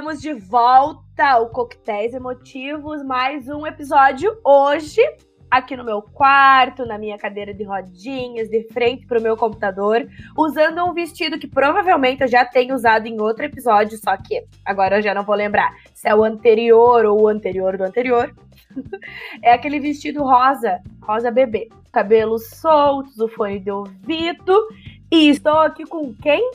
Estamos de volta ao Coquetéis Emotivos, mais um episódio hoje aqui no meu quarto, na minha cadeira de rodinhas, de frente para o meu computador, usando um vestido que provavelmente eu já tenho usado em outro episódio, só que agora eu já não vou lembrar se é o anterior ou o anterior do anterior. é aquele vestido rosa, rosa bebê. Cabelos soltos, o fone de ouvido. E estou aqui com quem?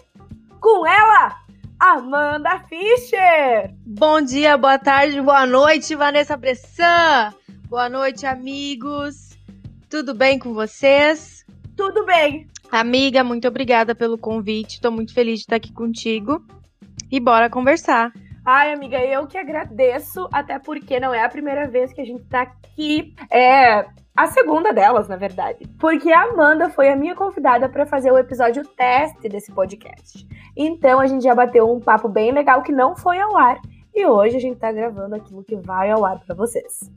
Com ela, Amanda Fischer! Bom dia, boa tarde, boa noite, Vanessa Bressan! Boa noite, amigos! Tudo bem com vocês? Tudo bem! Amiga, muito obrigada pelo convite, estou muito feliz de estar aqui contigo. E bora conversar. Ai, amiga, eu que agradeço, até porque não é a primeira vez que a gente tá aqui. É a segunda delas, na verdade. Porque a Amanda foi a minha convidada para fazer o episódio teste desse podcast. Então a gente já bateu um papo bem legal que não foi ao ar. E hoje a gente tá gravando aquilo que vai ao ar para vocês.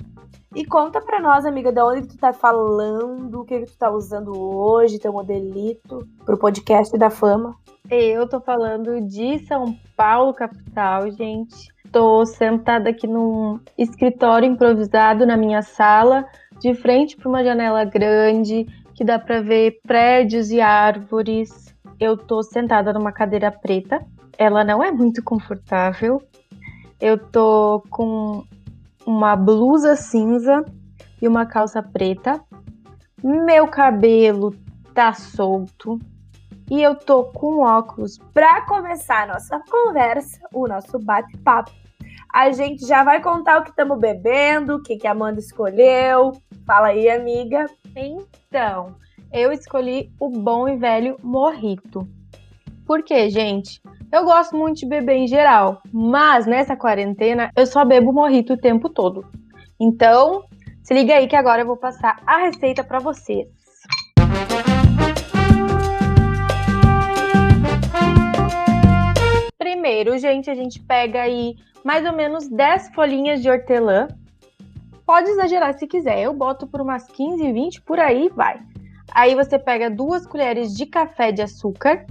E conta pra nós, amiga, de onde tu tá falando, o que, tu tá usando hoje, teu modelito, pro podcast da fama. Eu tô falando de São Paulo, capital, gente. Tô sentada aqui num escritório improvisado na minha sala, de frente para uma janela grande, que dá para ver prédios e árvores. Eu tô sentada numa cadeira preta. Ela não é muito confortável. Eu tô com uma blusa cinza e uma calça preta. Meu cabelo tá solto e eu tô com óculos. Para começar a nossa conversa, o nosso bate-papo, a gente já vai contar o que estamos bebendo, o que, que a Amanda escolheu. Fala aí, amiga. Então, eu escolhi o bom e velho morrito. Por quê, gente? Eu gosto muito de beber em geral, mas nessa quarentena eu só bebo morrito o tempo todo. Então, se liga aí que agora eu vou passar a receita para vocês. Primeiro, gente, a gente pega aí mais ou menos 10 folhinhas de hortelã. Pode exagerar se quiser, eu boto por umas 15, 20, por aí vai. Aí você pega duas colheres de café de açúcar,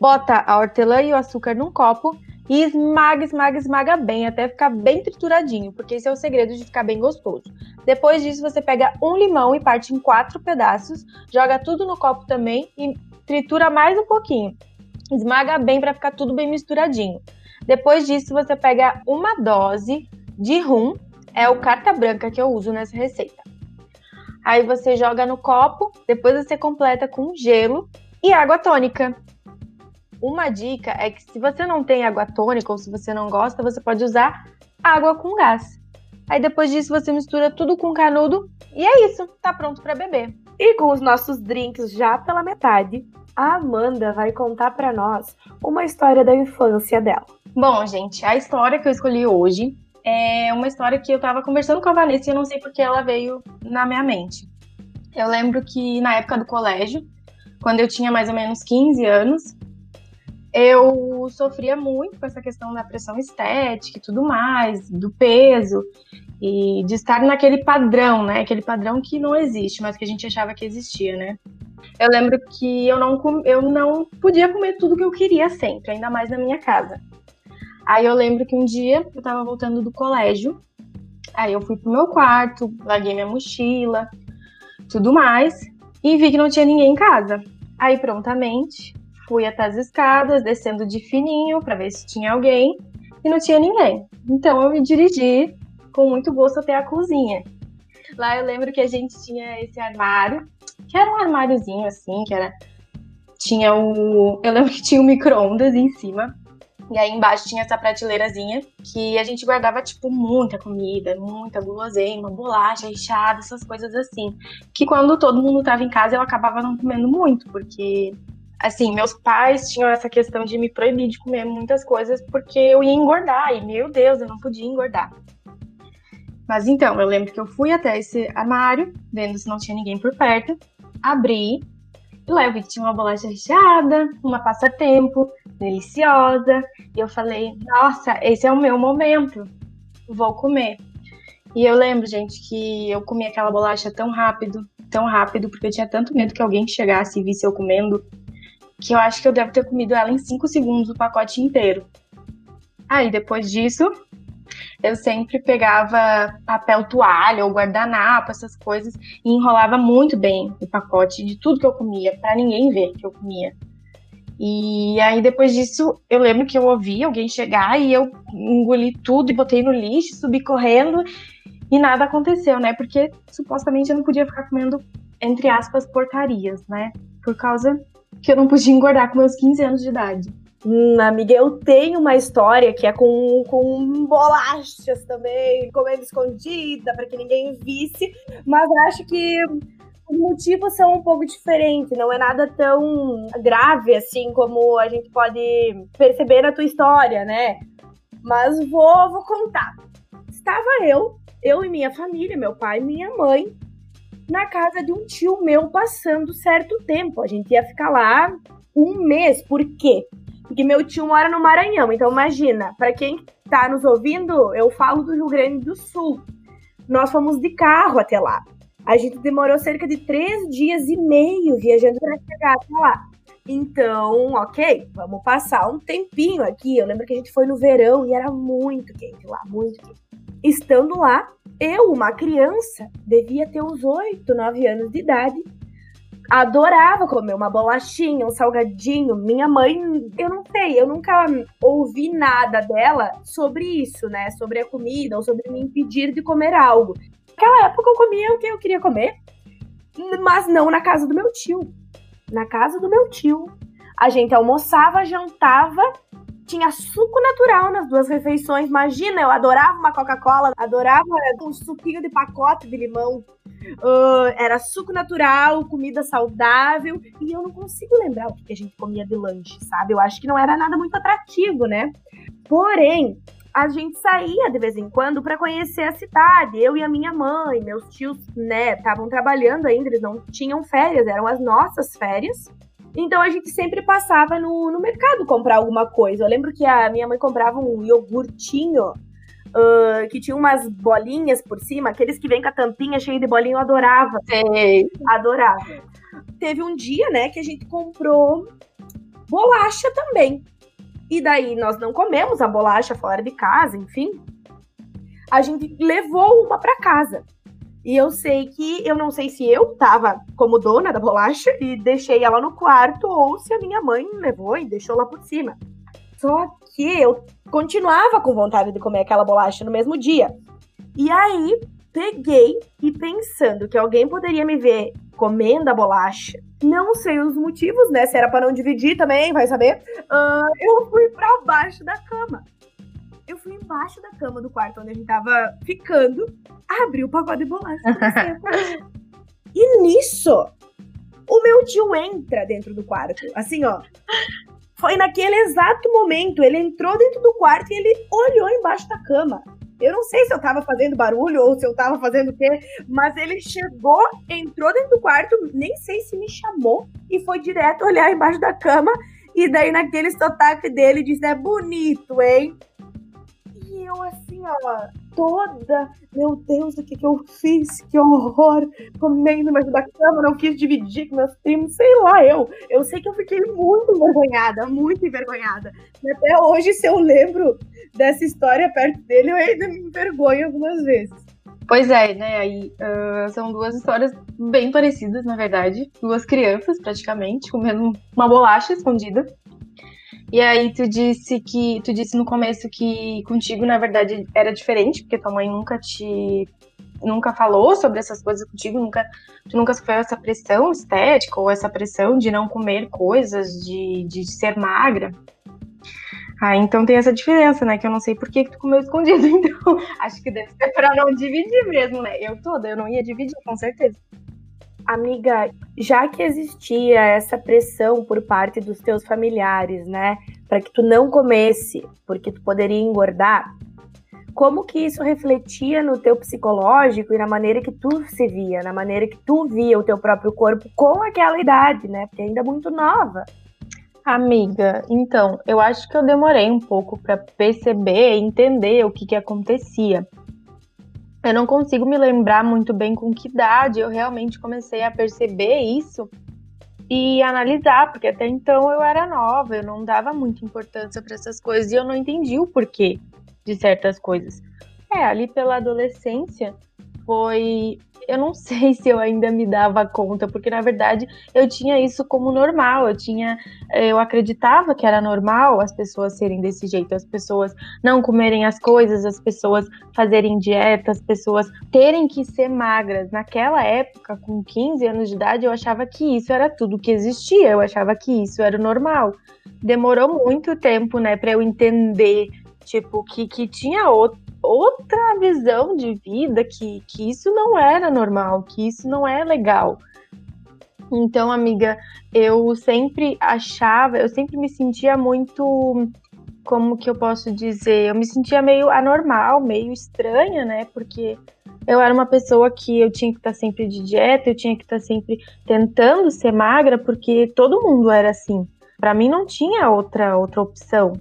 bota a hortelã e o açúcar num copo e esmaga, esmaga, esmaga bem até ficar bem trituradinho, porque esse é o segredo de ficar bem gostoso. Depois disso, você pega um limão e parte em quatro pedaços, joga tudo no copo também e tritura mais um pouquinho. Esmaga bem para ficar tudo bem misturadinho. Depois disso, você pega uma dose de rum, é o carta branca que eu uso nessa receita. Aí você joga no copo, depois você completa com gelo e água tônica. Uma dica é que se você não tem água tônica ou se você não gosta, você pode usar água com gás. Aí depois disso você mistura tudo com canudo e é isso, tá pronto para beber. E com os nossos drinks já pela metade, a Amanda vai contar para nós uma história da infância dela. Bom, gente, a história que eu escolhi hoje é uma história que eu tava conversando com a Vanessa e eu não sei porque ela veio na minha mente. Eu lembro que na época do colégio, quando eu tinha mais ou menos 15 anos, eu sofria muito com essa questão da pressão estética e tudo mais, do peso e de estar naquele padrão, né? Aquele padrão que não existe, mas que a gente achava que existia, né? Eu lembro que eu não, eu não podia comer tudo que eu queria sempre, ainda mais na minha casa. Aí eu lembro que um dia eu tava voltando do colégio, aí eu fui pro meu quarto, larguei minha mochila, tudo mais, e vi que não tinha ninguém em casa. Aí prontamente Fui até as escadas, descendo de fininho para ver se tinha alguém e não tinha ninguém. Então eu me dirigi com muito gosto até a cozinha. Lá eu lembro que a gente tinha esse armário, que era um armáriozinho assim, que era tinha o, eu lembro que tinha um micro-ondas em cima. E aí embaixo tinha essa prateleirazinha que a gente guardava, tipo, muita comida, muita guloseima, bolacha, recheada, essas coisas assim. Que quando todo mundo tava em casa eu acabava não comendo muito, porque assim, meus pais tinham essa questão de me proibir de comer muitas coisas porque eu ia engordar e, meu Deus, eu não podia engordar. Mas então, eu lembro que eu fui até esse armário, vendo se não tinha ninguém por perto, abri e lá eu vi que tinha uma bolacha recheada, uma passatempo, deliciosa, e eu falei, nossa, esse é o meu momento, vou comer. E eu lembro, gente, que eu comi aquela bolacha tão rápido, tão rápido, porque eu tinha tanto medo que alguém chegasse e visse eu comendo que eu acho que eu devo ter comido ela em 5 segundos o pacote inteiro. Aí depois disso, eu sempre pegava papel toalha ou guardanapo, essas coisas, e enrolava muito bem o pacote de tudo que eu comia, para ninguém ver que eu comia. E aí depois disso, eu lembro que eu ouvi alguém chegar e eu engoli tudo e botei no lixo, subi correndo e nada aconteceu, né? Porque supostamente eu não podia ficar comendo, entre aspas, porcarias, né? Por causa que eu não podia engordar com meus 15 anos de idade. Hum, amiga, eu tenho uma história que é com, com bolachas também, comendo escondida para que ninguém visse, mas acho que os motivos são um pouco diferentes, não é nada tão grave assim como a gente pode perceber na tua história, né? Mas vou, vou contar. Estava eu, eu e minha família, meu pai e minha mãe, na casa de um tio meu passando certo tempo. A gente ia ficar lá um mês. Por quê? Porque meu tio mora no Maranhão. Então, imagina, para quem tá nos ouvindo, eu falo do Rio Grande do Sul. Nós fomos de carro até lá. A gente demorou cerca de três dias e meio viajando para chegar até lá. Então, ok, vamos passar um tempinho aqui. Eu lembro que a gente foi no verão e era muito quente lá, muito quente. Estando lá, eu, uma criança, devia ter uns oito, nove anos de idade, adorava comer uma bolachinha, um salgadinho. Minha mãe, eu não sei, eu nunca ouvi nada dela sobre isso, né? Sobre a comida ou sobre me impedir de comer algo. Naquela época eu comia o que eu queria comer, mas não na casa do meu tio. Na casa do meu tio, a gente almoçava, jantava, tinha suco natural nas duas refeições. Imagina, eu adorava uma Coca-Cola, adorava um suquinho de pacote de limão. Uh, era suco natural, comida saudável, e eu não consigo lembrar o que a gente comia de lanche, sabe? Eu acho que não era nada muito atrativo, né? Porém, a gente saía de vez em quando para conhecer a cidade. Eu e a minha mãe, meus tios, né, estavam trabalhando ainda, eles não tinham férias, eram as nossas férias. Então a gente sempre passava no, no mercado comprar alguma coisa. Eu lembro que a minha mãe comprava um iogurtinho uh, que tinha umas bolinhas por cima, aqueles que vêm com a tampinha cheia de bolinha, eu adorava. Sei. Adorava. Teve um dia, né, que a gente comprou bolacha também. E daí nós não comemos a bolacha fora de casa, enfim. A gente levou uma para casa. E eu sei que, eu não sei se eu tava como dona da bolacha e deixei ela no quarto ou se a minha mãe levou e deixou lá por cima. Só que eu continuava com vontade de comer aquela bolacha no mesmo dia. E aí, peguei e pensando que alguém poderia me ver comendo a bolacha, não sei os motivos, né? Se era para não dividir também, vai saber. Uh, eu fui para baixo da cama eu fui embaixo da cama do quarto onde a gente tava ficando, abri o pacote de bolacha e nisso, o meu tio entra dentro do quarto. Assim, ó. Foi naquele exato momento. Ele entrou dentro do quarto e ele olhou embaixo da cama. Eu não sei se eu tava fazendo barulho ou se eu tava fazendo o quê, mas ele chegou, entrou dentro do quarto, nem sei se me chamou, e foi direto olhar embaixo da cama. E daí, naquele sotaque dele, disse: É bonito, hein? Eu assim, ó, toda, meu Deus, o que que eu fiz? Que horror! Comendo mais da cama, não quis dividir com meus primos, sei lá, eu. Eu sei que eu fiquei muito envergonhada, muito envergonhada. E até hoje, se eu lembro dessa história perto dele, eu ainda me envergonho algumas vezes. Pois é, né? Aí uh, são duas histórias bem parecidas, na verdade. Duas crianças, praticamente, comendo uma bolacha escondida. E aí tu disse que tu disse no começo que contigo na verdade era diferente, porque tua mãe nunca te nunca falou sobre essas coisas contigo, nunca tu nunca sofreu essa pressão estética ou essa pressão de não comer coisas, de, de ser magra. Ah, então tem essa diferença, né? Que eu não sei por que, que tu comeu escondido. Então, acho que deve ser pra não dividir mesmo, né? Eu toda, eu não ia dividir, com certeza. Amiga, já que existia essa pressão por parte dos teus familiares, né, para que tu não comesse, porque tu poderia engordar, como que isso refletia no teu psicológico e na maneira que tu se via, na maneira que tu via o teu próprio corpo com aquela idade, né? Porque ainda muito nova. Amiga, então, eu acho que eu demorei um pouco para perceber e entender o que que acontecia. Eu não consigo me lembrar muito bem com que idade eu realmente comecei a perceber isso, e analisar, porque até então eu era nova, eu não dava muita importância para essas coisas e eu não entendi o porquê de certas coisas. É, ali pela adolescência foi eu não sei se eu ainda me dava conta, porque na verdade eu tinha isso como normal, eu tinha, eu acreditava que era normal as pessoas serem desse jeito, as pessoas não comerem as coisas, as pessoas fazerem dieta, as pessoas terem que ser magras. Naquela época, com 15 anos de idade, eu achava que isso era tudo que existia, eu achava que isso era normal. Demorou muito tempo, né, para eu entender tipo que, que tinha outro outra visão de vida, que, que isso não era normal, que isso não é legal. Então, amiga, eu sempre achava, eu sempre me sentia muito, como que eu posso dizer, eu me sentia meio anormal, meio estranha, né? Porque eu era uma pessoa que eu tinha que estar sempre de dieta, eu tinha que estar sempre tentando ser magra, porque todo mundo era assim. Para mim não tinha outra outra opção.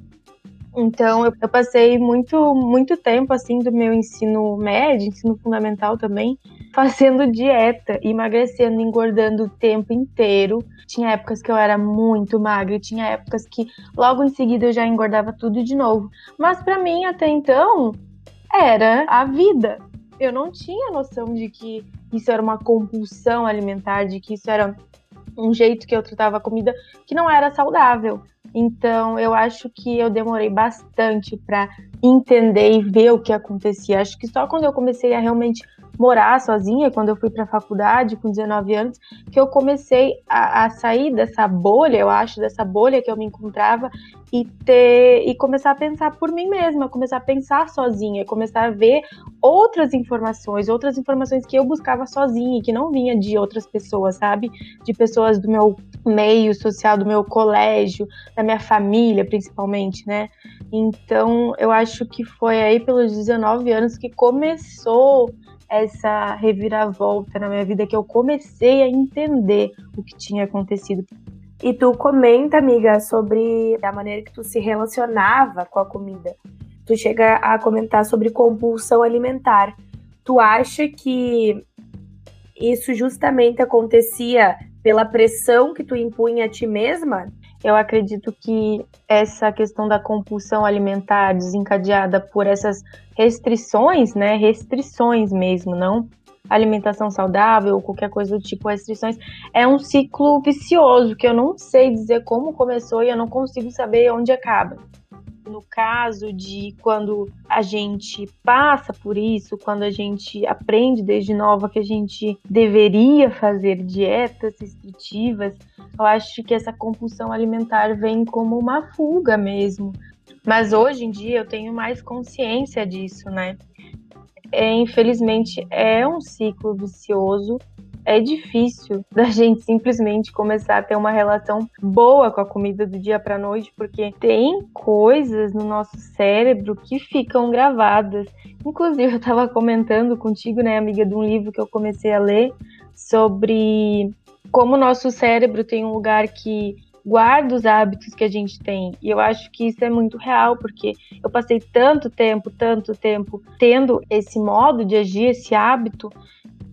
Então, eu, eu, passei muito, muito tempo, assim, do meu ensino médio, ensino fundamental também, fazendo dieta, emagrecendo, engordando o tempo inteiro. Tinha épocas que eu era muito magra, tinha épocas que logo em seguida eu já engordava tudo de novo. Mas para mim, até então, era a vida. Eu não tinha noção de que isso era uma compulsão alimentar, de que isso era um jeito que eu tratava a comida que não era saudável. Então, eu acho que eu demorei bastante para entender e ver o que acontecia. Acho que só quando eu comecei a realmente morar sozinha, quando eu fui para a faculdade com 19 anos, que eu comecei a, a, sair dessa bolha, eu acho, dessa bolha que eu me encontrava e ter e começar a pensar por mim mesma, começar a pensar sozinha, começar a ver outras informações, outras informações que eu buscava sozinha, que não vinha de outras pessoas, sabe? De pessoas do meu meio social, do meu colégio, da minha família, principalmente, né? Então, eu acho que foi aí pelos 19 anos que começou essa reviravolta na minha vida que eu comecei a entender o que tinha acontecido. E tu comenta, amiga, sobre a maneira que tu se relacionava com a comida. Tu chega a comentar sobre compulsão alimentar. Tu acha que isso justamente acontecia pela pressão que tu impunha a ti mesma? Eu acredito que essa questão da compulsão alimentar desencadeada por essas restrições, né, restrições mesmo, não alimentação saudável ou qualquer coisa do tipo, restrições, é um ciclo vicioso que eu não sei dizer como começou e eu não consigo saber onde acaba no caso de quando a gente passa por isso, quando a gente aprende desde nova que a gente deveria fazer dietas restritivas, eu acho que essa compulsão alimentar vem como uma fuga mesmo. Mas hoje em dia eu tenho mais consciência disso, né? É, infelizmente é um ciclo vicioso é difícil da gente simplesmente começar a ter uma relação boa com a comida do dia para noite, porque tem coisas no nosso cérebro que ficam gravadas. Inclusive, eu estava comentando contigo, né, amiga, de um livro que eu comecei a ler sobre como o nosso cérebro tem um lugar que guarda os hábitos que a gente tem. E eu acho que isso é muito real, porque eu passei tanto tempo, tanto tempo tendo esse modo de agir, esse hábito,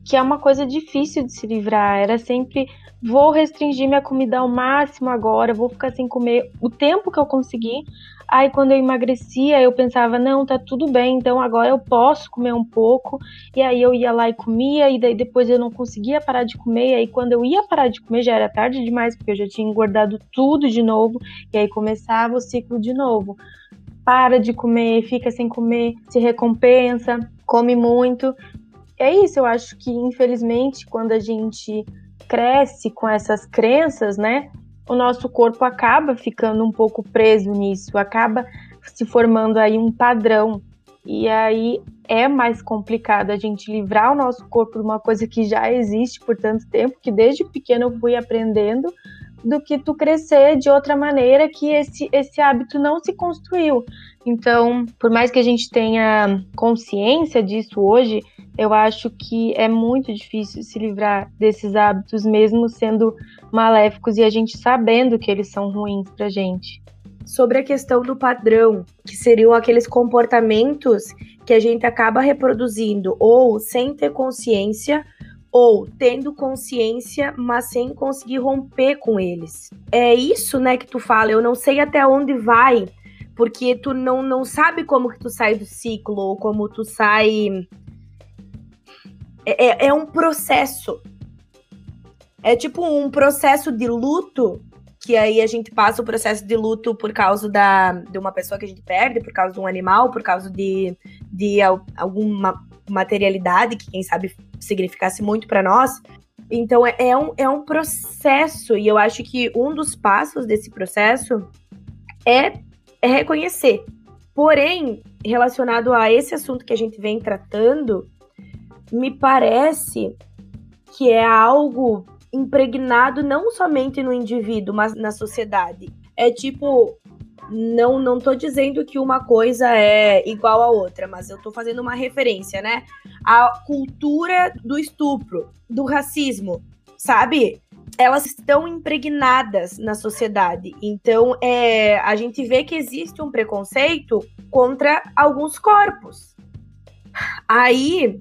que é uma coisa difícil de se livrar. Era sempre vou restringir minha comida ao máximo agora, vou ficar sem comer o tempo que eu conseguir. Aí quando eu emagrecia, eu pensava, não, tá tudo bem, então agora eu posso comer um pouco. E aí eu ia lá e comia, e daí depois eu não conseguia parar de comer. E aí quando eu ia parar de comer, já era tarde demais, porque eu já tinha engordado tudo de novo. E aí começava o ciclo de novo. Para de comer, fica sem comer, se recompensa, come muito é isso, eu acho que infelizmente quando a gente cresce com essas crenças, né, o nosso corpo acaba ficando um pouco preso nisso, acaba se formando aí um padrão. E aí é mais complicado a gente livrar o nosso corpo de uma coisa que já existe por tanto tempo, que desde pequeno eu fui aprendendo, do que tu crescer de outra maneira que esse, esse hábito não se construiu. Então, por mais que a gente tenha consciência disso hoje, eu acho que é muito difícil se livrar desses hábitos, mesmo sendo maléficos e a gente sabendo que eles são ruins pra gente. Sobre a questão do padrão, que seriam aqueles comportamentos que a gente acaba reproduzindo ou sem ter consciência ou tendo consciência, mas sem conseguir romper com eles. É isso, né, que tu fala. Eu não sei até onde vai, porque tu não, não sabe como que tu sai do ciclo ou como tu sai. É, é, é um processo. É tipo um processo de luto que aí a gente passa o processo de luto por causa da, de uma pessoa que a gente perde, por causa de um animal, por causa de, de alguma materialidade que, quem sabe, significasse muito para nós. Então, é, é, um, é um processo, e eu acho que um dos passos desse processo é, é reconhecer. Porém, relacionado a esse assunto que a gente vem tratando, me parece que é algo impregnado não somente no indivíduo, mas na sociedade. É tipo, não não tô dizendo que uma coisa é igual à outra, mas eu tô fazendo uma referência, né? A cultura do estupro, do racismo, sabe? Elas estão impregnadas na sociedade. Então, é, a gente vê que existe um preconceito contra alguns corpos. Aí,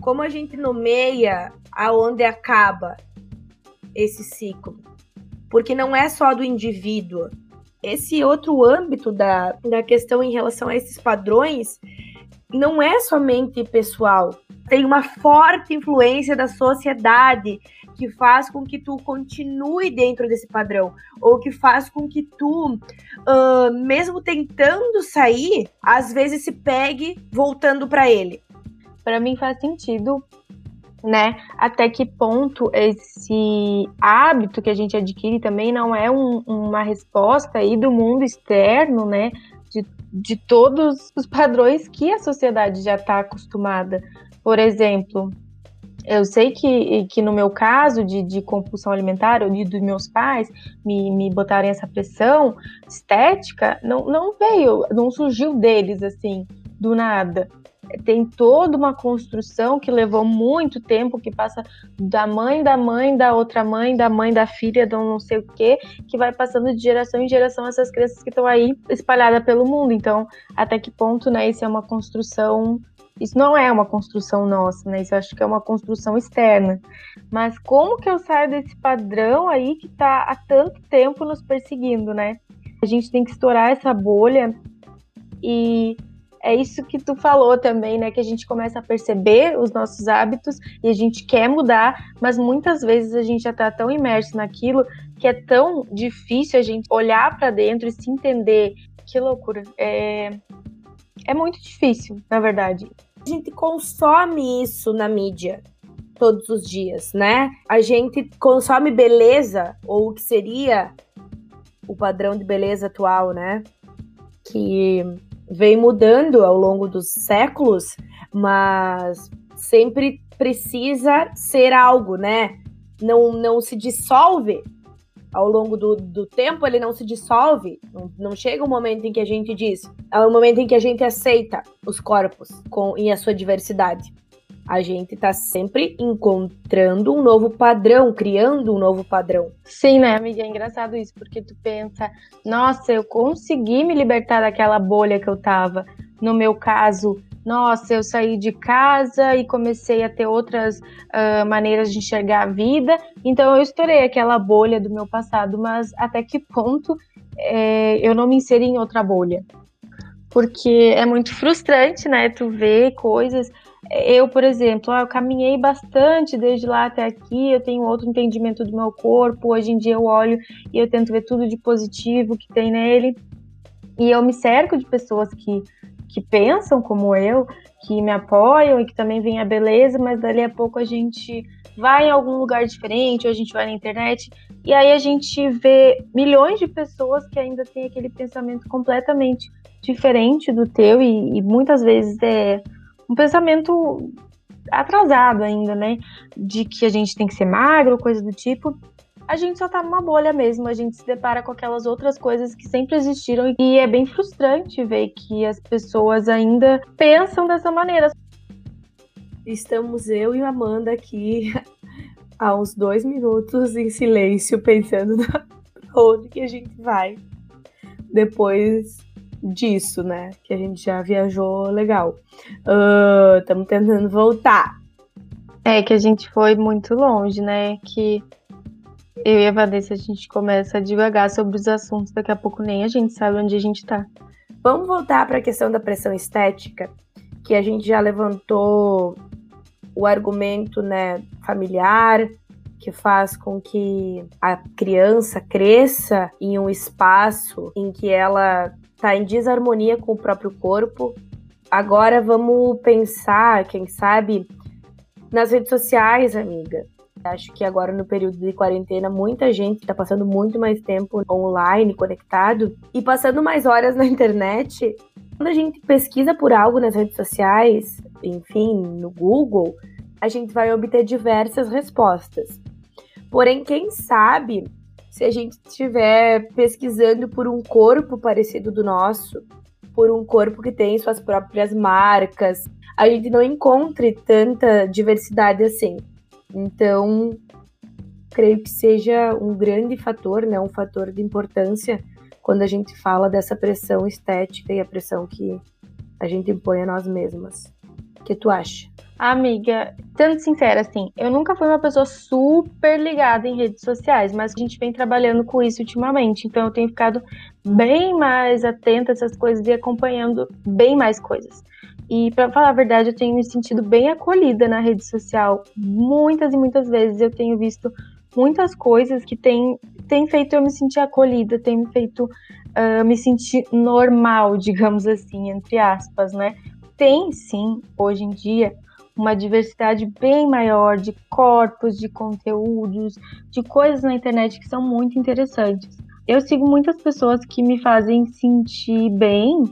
como a gente nomeia aonde acaba esse ciclo? Porque não é só do indivíduo. Esse outro âmbito da, da questão em relação a esses padrões não é somente pessoal. Tem uma forte influência da sociedade que faz com que tu continue dentro desse padrão, ou que faz com que tu, uh, mesmo tentando sair, às vezes se pegue voltando para ele. Para mim faz sentido né? Até que ponto esse hábito que a gente adquire também não é um, uma resposta aí do mundo externo, né? De, de todos os padrões que a sociedade já está acostumada. Por exemplo, eu sei que, que no meu caso de, de compulsão alimentar, ou de, dos meus pais me, me botarem essa pressão estética, não, não veio, não surgiu deles assim, do nada tem toda uma construção que levou muito tempo, que passa da mãe da mãe, da outra mãe, da mãe da filha, de não sei o quê, que vai passando de geração em geração essas crianças que estão aí espalhadas pelo mundo. Então, até que ponto, né, isso é uma construção isso não é uma construção nossa, né? Isso acho que é uma construção externa. Mas como que eu saio desse padrão aí que tá há tanto tempo nos perseguindo, né? A gente tem que estourar essa bolha e é isso que tu falou também, né? Que a gente começa a perceber os nossos hábitos e a gente quer mudar, mas muitas vezes a gente já tá tão imerso naquilo que é tão difícil a gente olhar para dentro e se entender. Que loucura. É, é muito difícil, na verdade. A gente consome isso na mídia todos os dias, né? A gente consome beleza, ou o que seria o padrão de beleza atual, né? Que vem mudando ao longo dos séculos, mas sempre precisa ser algo, né? Não, não se dissolve ao longo do, do tempo, ele não se dissolve. Não, não chega um momento em que a gente diz, é o um momento em que a gente aceita os corpos com, em a sua diversidade a gente tá sempre encontrando um novo padrão, criando um novo padrão. Sim, né, amiga? É engraçado isso, porque tu pensa, nossa, eu consegui me libertar daquela bolha que eu tava. No meu caso, nossa, eu saí de casa e comecei a ter outras uh, maneiras de enxergar a vida, então eu estourei aquela bolha do meu passado, mas até que ponto é, eu não me inseri em outra bolha? Porque é muito frustrante, né? Tu ver coisas eu, por exemplo, eu caminhei bastante desde lá até aqui, eu tenho outro entendimento do meu corpo, hoje em dia eu olho e eu tento ver tudo de positivo que tem nele. E eu me cerco de pessoas que, que pensam como eu, que me apoiam e que também veem a beleza, mas dali a pouco a gente vai em algum lugar diferente, ou a gente vai na internet, e aí a gente vê milhões de pessoas que ainda têm aquele pensamento completamente diferente do teu, e, e muitas vezes é um pensamento atrasado ainda, né? De que a gente tem que ser magro, coisa do tipo. A gente só tá numa bolha mesmo, a gente se depara com aquelas outras coisas que sempre existiram e é bem frustrante ver que as pessoas ainda pensam dessa maneira. Estamos eu e Amanda aqui há uns dois minutos em silêncio, pensando na onde que a gente vai depois disso, né? Que a gente já viajou legal. Estamos uh, tentando voltar. É que a gente foi muito longe, né? Que eu e a Vanessa a gente começa a devagar sobre os assuntos, daqui a pouco nem a gente sabe onde a gente tá. Vamos voltar para a questão da pressão estética, que a gente já levantou o argumento, né, familiar, que faz com que a criança cresça em um espaço em que ela está em desarmonia com o próprio corpo. Agora vamos pensar, quem sabe, nas redes sociais, amiga. Acho que agora no período de quarentena muita gente está passando muito mais tempo online, conectado e passando mais horas na internet. Quando a gente pesquisa por algo nas redes sociais, enfim, no Google, a gente vai obter diversas respostas. Porém, quem sabe se a gente estiver pesquisando por um corpo parecido do nosso, por um corpo que tem suas próprias marcas, a gente não encontre tanta diversidade assim. Então, creio que seja um grande fator, né, um fator de importância quando a gente fala dessa pressão estética e a pressão que a gente impõe a nós mesmas. O que tu acha? Amiga, sendo sincera, assim, eu nunca fui uma pessoa super ligada em redes sociais, mas a gente vem trabalhando com isso ultimamente, então eu tenho ficado bem mais atenta a essas coisas e acompanhando bem mais coisas. E para falar a verdade, eu tenho me sentido bem acolhida na rede social. Muitas e muitas vezes eu tenho visto muitas coisas que têm tem feito eu me sentir acolhida, tem me feito uh, me sentir normal, digamos assim, entre aspas, né? Tem sim, hoje em dia, uma diversidade bem maior de corpos, de conteúdos, de coisas na internet que são muito interessantes. Eu sigo muitas pessoas que me fazem sentir bem.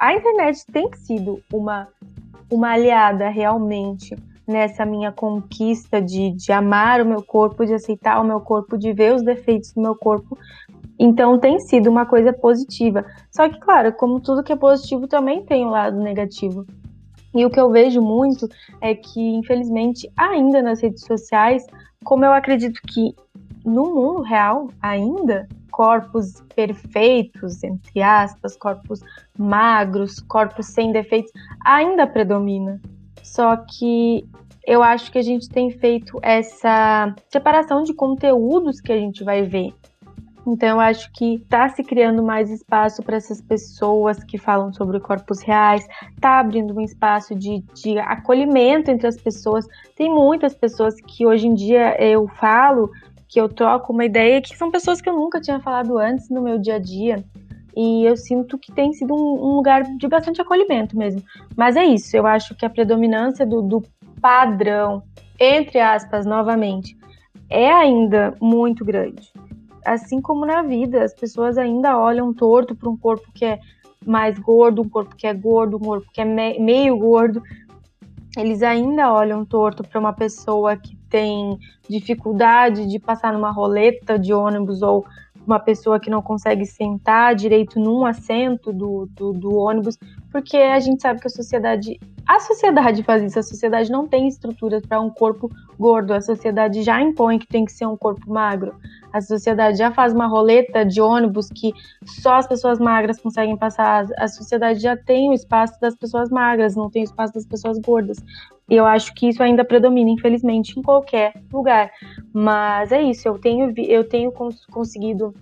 A internet tem sido uma, uma aliada realmente nessa minha conquista de, de amar o meu corpo, de aceitar o meu corpo, de ver os defeitos do meu corpo. Então tem sido uma coisa positiva. Só que, claro, como tudo que é positivo também tem um lado negativo. E o que eu vejo muito é que, infelizmente, ainda nas redes sociais, como eu acredito que no mundo real ainda, corpos perfeitos, entre aspas, corpos magros, corpos sem defeitos, ainda predomina. Só que eu acho que a gente tem feito essa separação de conteúdos que a gente vai ver. Então, eu acho que está se criando mais espaço para essas pessoas que falam sobre corpos reais, está abrindo um espaço de, de acolhimento entre as pessoas. Tem muitas pessoas que hoje em dia eu falo, que eu troco uma ideia, que são pessoas que eu nunca tinha falado antes no meu dia a dia. E eu sinto que tem sido um, um lugar de bastante acolhimento mesmo. Mas é isso, eu acho que a predominância do, do padrão, entre aspas, novamente, é ainda muito grande assim como na vida, as pessoas ainda olham torto para um corpo que é mais gordo, um corpo que é gordo, um corpo que é me meio gordo. Eles ainda olham torto para uma pessoa que tem dificuldade de passar numa roleta de ônibus ou uma pessoa que não consegue sentar direito num assento do, do, do ônibus, porque a gente sabe que a sociedade a sociedade faz isso, a sociedade não tem estruturas para um corpo gordo, a sociedade já impõe que tem que ser um corpo magro. A sociedade já faz uma roleta de ônibus que só as pessoas magras conseguem passar. A sociedade já tem o espaço das pessoas magras, não tem o espaço das pessoas gordas. E eu acho que isso ainda predomina, infelizmente, em qualquer lugar. Mas é isso, eu tenho, eu tenho cons conseguido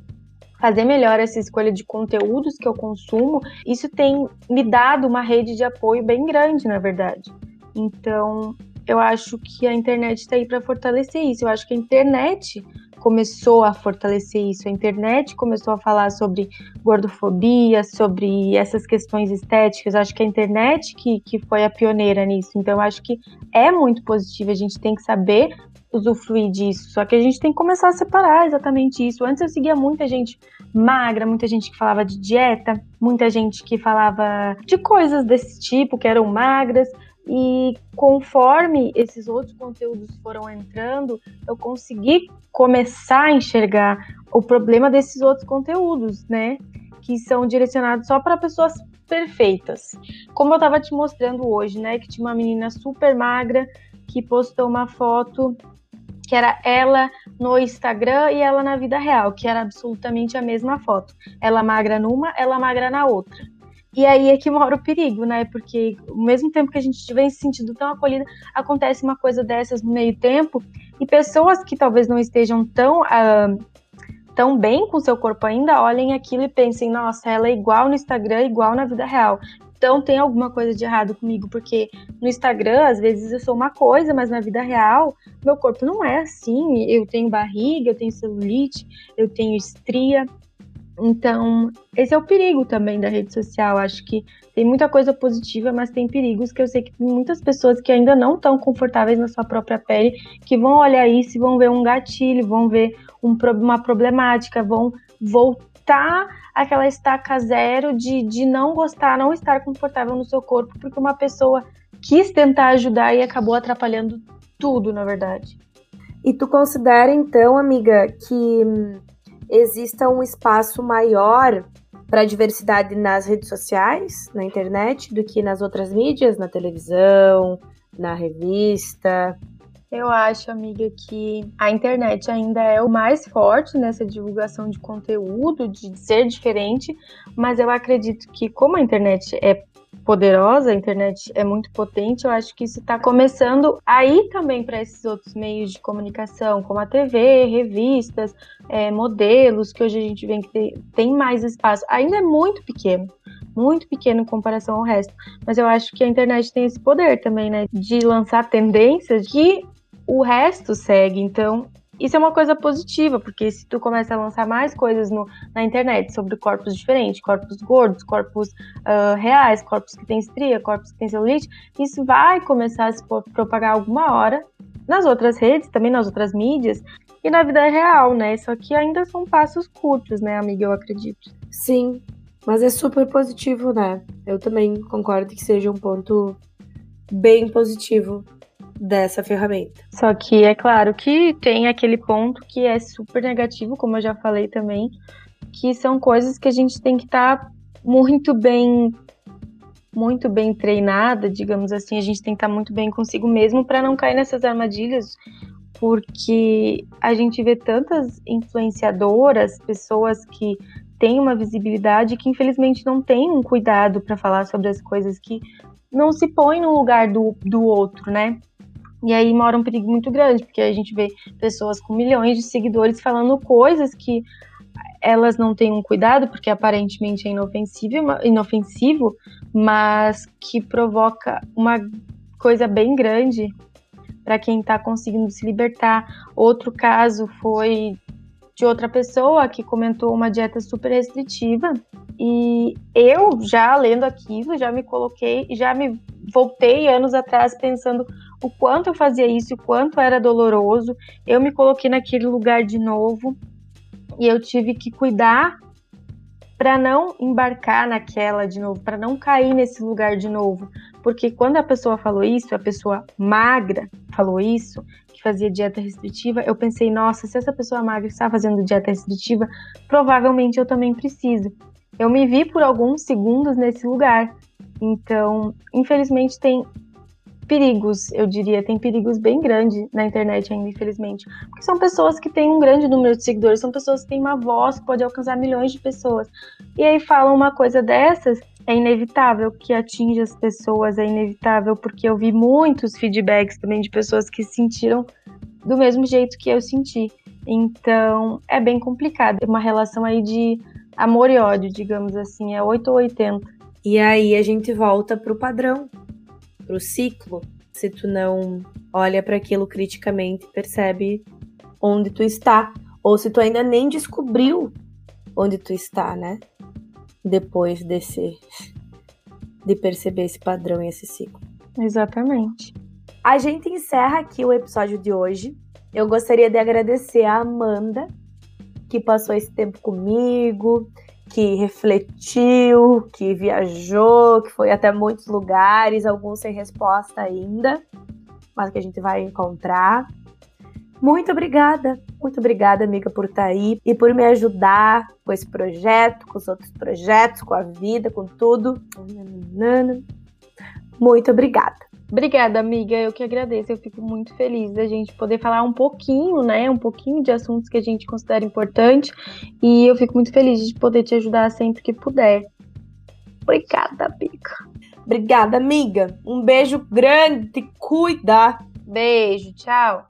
fazer melhor essa escolha de conteúdos que eu consumo, isso tem me dado uma rede de apoio bem grande, na verdade. Então, eu acho que a internet está aí para fortalecer isso. Eu acho que a internet começou a fortalecer isso. A internet começou a falar sobre gordofobia, sobre essas questões estéticas. Acho que a internet que, que foi a pioneira nisso. Então, acho que é muito positivo. A gente tem que saber usufruir disso. Só que a gente tem que começar a separar exatamente isso. Antes eu seguia muita gente magra, muita gente que falava de dieta, muita gente que falava de coisas desse tipo, que eram magras. E conforme esses outros conteúdos foram entrando, eu consegui começar a enxergar o problema desses outros conteúdos, né? Que são direcionados só para pessoas perfeitas. Como eu estava te mostrando hoje, né? Que tinha uma menina super magra que postou uma foto que era ela no Instagram e ela na vida real, que era absolutamente a mesma foto. Ela magra numa, ela magra na outra. E aí é que mora o perigo, né? Porque ao mesmo tempo que a gente estiver se sentindo tão acolhida, acontece uma coisa dessas no meio tempo e pessoas que talvez não estejam tão uh, tão bem com seu corpo ainda, olhem aquilo e pensem, nossa, ela é igual no Instagram, igual na vida real. Então tem alguma coisa de errado comigo, porque no Instagram, às vezes eu sou uma coisa, mas na vida real, meu corpo não é assim. Eu tenho barriga, eu tenho celulite, eu tenho estria. Então, esse é o perigo também da rede social. Acho que tem muita coisa positiva, mas tem perigos que eu sei que tem muitas pessoas que ainda não estão confortáveis na sua própria pele, que vão olhar isso e vão ver um gatilho, vão ver um, uma problemática, vão voltar aquela estaca zero de, de não gostar, não estar confortável no seu corpo, porque uma pessoa quis tentar ajudar e acabou atrapalhando tudo, na verdade. E tu considera então, amiga, que exista um espaço maior para a diversidade nas redes sociais, na internet, do que nas outras mídias, na televisão, na revista? Eu acho, amiga, que a internet ainda é o mais forte nessa divulgação de conteúdo, de ser diferente, mas eu acredito que, como a internet é poderosa, a internet é muito potente, eu acho que isso está começando a ir também para esses outros meios de comunicação, como a TV, revistas, é, modelos, que hoje a gente vê que tem mais espaço. Ainda é muito pequeno, muito pequeno em comparação ao resto, mas eu acho que a internet tem esse poder também, né, de lançar tendências que o resto segue. Então, isso é uma coisa positiva, porque se tu começa a lançar mais coisas no, na internet sobre corpos diferentes, corpos gordos, corpos uh, reais, corpos que têm estria, corpos que têm celulite, isso vai começar a se propagar alguma hora nas outras redes, também nas outras mídias e na vida real, né? Só que ainda são passos curtos, né, amiga? Eu acredito. Sim, mas é super positivo, né? Eu também concordo que seja um ponto bem positivo dessa ferramenta. Só que é claro que tem aquele ponto que é super negativo, como eu já falei também, que são coisas que a gente tem que estar tá muito bem muito bem treinada, digamos assim, a gente tem que estar tá muito bem consigo mesmo para não cair nessas armadilhas, porque a gente vê tantas influenciadoras, pessoas que têm uma visibilidade que infelizmente não têm um cuidado para falar sobre as coisas que não se põe no lugar do, do outro, né? E aí mora um perigo muito grande, porque a gente vê pessoas com milhões de seguidores falando coisas que elas não têm um cuidado, porque aparentemente é inofensivo, inofensivo, mas que provoca uma coisa bem grande para quem está conseguindo se libertar. Outro caso foi de outra pessoa que comentou uma dieta super restritiva e eu já lendo aquilo já me coloquei, já me voltei anos atrás pensando o quanto eu fazia isso, o quanto era doloroso. Eu me coloquei naquele lugar de novo e eu tive que cuidar para não embarcar naquela de novo, para não cair nesse lugar de novo. Porque quando a pessoa falou isso, a pessoa magra falou isso, que fazia dieta restritiva, eu pensei, nossa, se essa pessoa magra está fazendo dieta restritiva, provavelmente eu também preciso. Eu me vi por alguns segundos nesse lugar. Então, infelizmente, tem perigos, eu diria, tem perigos bem grandes na internet ainda, infelizmente. Porque são pessoas que têm um grande número de seguidores, são pessoas que têm uma voz que pode alcançar milhões de pessoas. E aí falam uma coisa dessas, é inevitável que atinja as pessoas, é inevitável, porque eu vi muitos feedbacks também de pessoas que sentiram do mesmo jeito que eu senti. Então, é bem complicado. É uma relação aí de amor e ódio, digamos assim, é 8 ou 80. E aí a gente volta pro padrão para o ciclo, se tu não olha para aquilo criticamente e percebe onde tu está, ou se tu ainda nem descobriu onde tu está, né? Depois desse de perceber esse padrão e esse ciclo. Exatamente. A gente encerra aqui o episódio de hoje. Eu gostaria de agradecer a Amanda que passou esse tempo comigo, que refletiu, que viajou, que foi até muitos lugares, alguns sem resposta ainda, mas que a gente vai encontrar. Muito obrigada, muito obrigada, amiga, por estar aí e por me ajudar com esse projeto, com os outros projetos, com a vida, com tudo. Muito obrigada. Obrigada, amiga. Eu que agradeço. Eu fico muito feliz da gente poder falar um pouquinho, né? Um pouquinho de assuntos que a gente considera importante. E eu fico muito feliz de poder te ajudar sempre que puder. Obrigada, amiga. Obrigada, amiga. Um beijo grande, te cuida. Beijo, tchau.